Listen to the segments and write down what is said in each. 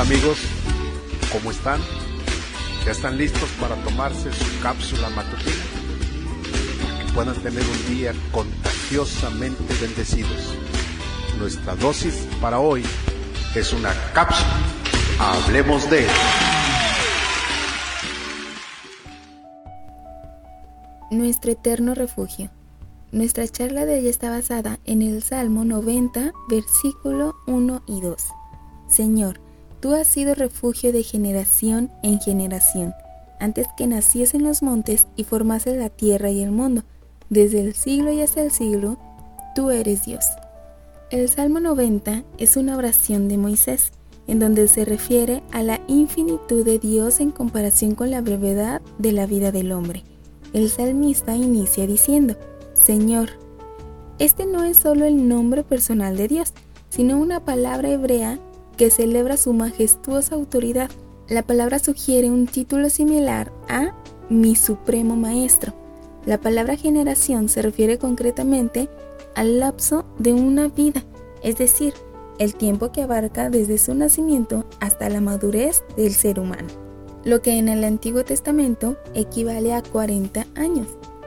Amigos, ¿cómo están? ¿Ya están listos para tomarse su cápsula matutina? Para que puedan tener un día contagiosamente bendecidos. Nuestra dosis para hoy es una cápsula. Hablemos de... Nuestro eterno refugio. Nuestra charla de hoy está basada en el Salmo 90, versículo 1 y 2. Señor, tú has sido refugio de generación en generación, antes que naciesen los montes y formases la tierra y el mundo. Desde el siglo y hasta el siglo, tú eres Dios. El Salmo 90 es una oración de Moisés, en donde se refiere a la infinitud de Dios en comparación con la brevedad de la vida del hombre. El salmista inicia diciendo, Señor. Este no es solo el nombre personal de Dios, sino una palabra hebrea que celebra su majestuosa autoridad. La palabra sugiere un título similar a mi supremo maestro. La palabra generación se refiere concretamente al lapso de una vida, es decir, el tiempo que abarca desde su nacimiento hasta la madurez del ser humano, lo que en el Antiguo Testamento equivale a 40 años.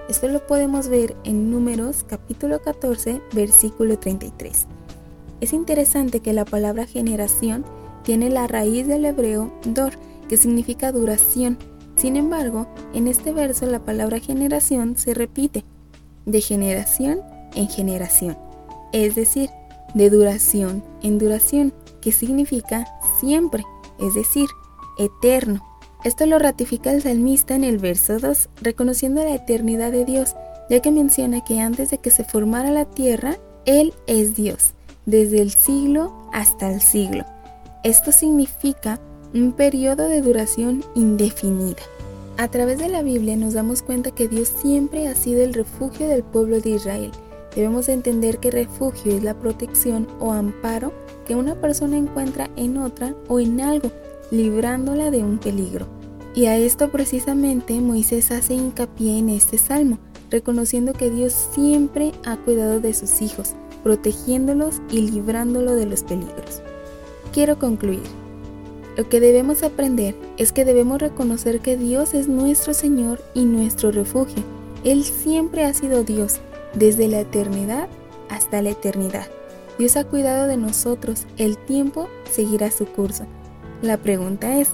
Esto lo podemos ver en Números capítulo 14, versículo 33. Es interesante que la palabra generación tiene la raíz del hebreo dor, que significa duración. Sin embargo, en este verso la palabra generación se repite de generación en generación, es decir, de duración en duración, que significa siempre, es decir, eterno. Esto lo ratifica el salmista en el verso 2, reconociendo la eternidad de Dios, ya que menciona que antes de que se formara la tierra, Él es Dios, desde el siglo hasta el siglo. Esto significa un periodo de duración indefinida. A través de la Biblia nos damos cuenta que Dios siempre ha sido el refugio del pueblo de Israel. Debemos entender que refugio es la protección o amparo que una persona encuentra en otra o en algo librándola de un peligro. Y a esto precisamente Moisés hace hincapié en este salmo, reconociendo que Dios siempre ha cuidado de sus hijos, protegiéndolos y librándolos de los peligros. Quiero concluir. Lo que debemos aprender es que debemos reconocer que Dios es nuestro Señor y nuestro refugio. Él siempre ha sido Dios, desde la eternidad hasta la eternidad. Dios ha cuidado de nosotros, el tiempo seguirá su curso. La pregunta es,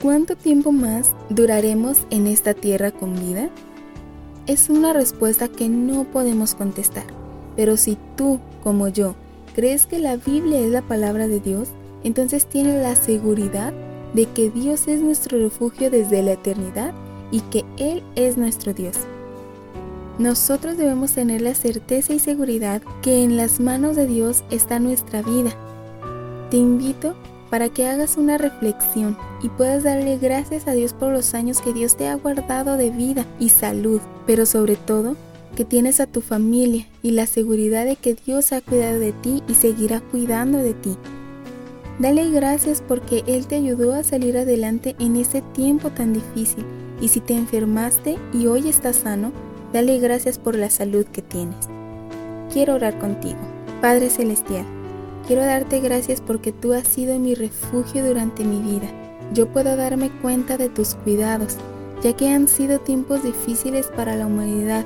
¿cuánto tiempo más duraremos en esta tierra con vida? Es una respuesta que no podemos contestar, pero si tú, como yo, crees que la Biblia es la palabra de Dios, entonces tienes la seguridad de que Dios es nuestro refugio desde la eternidad y que Él es nuestro Dios. Nosotros debemos tener la certeza y seguridad que en las manos de Dios está nuestra vida. Te invito para que hagas una reflexión y puedas darle gracias a Dios por los años que Dios te ha guardado de vida y salud, pero sobre todo que tienes a tu familia y la seguridad de que Dios ha cuidado de ti y seguirá cuidando de ti. Dale gracias porque Él te ayudó a salir adelante en ese tiempo tan difícil y si te enfermaste y hoy estás sano, dale gracias por la salud que tienes. Quiero orar contigo. Padre Celestial, Quiero darte gracias porque tú has sido mi refugio durante mi vida. Yo puedo darme cuenta de tus cuidados, ya que han sido tiempos difíciles para la humanidad.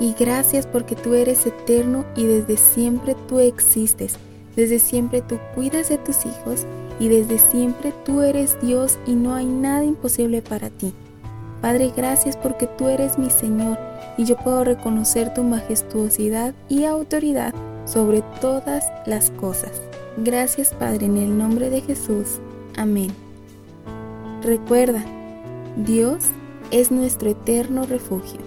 Y gracias porque tú eres eterno y desde siempre tú existes. Desde siempre tú cuidas de tus hijos y desde siempre tú eres Dios y no hay nada imposible para ti. Padre, gracias porque tú eres mi Señor y yo puedo reconocer tu majestuosidad y autoridad sobre todas las cosas. Gracias Padre en el nombre de Jesús. Amén. Recuerda, Dios es nuestro eterno refugio.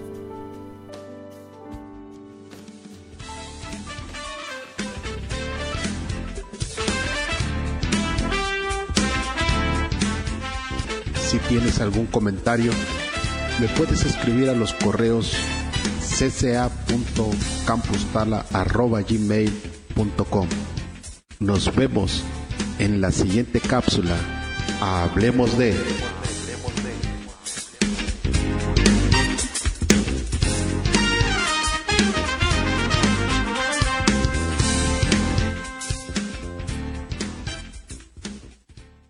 Si tienes algún comentario, me puedes escribir a los correos cca.campustala.gmail.com Nos vemos en la siguiente cápsula. Hablemos de...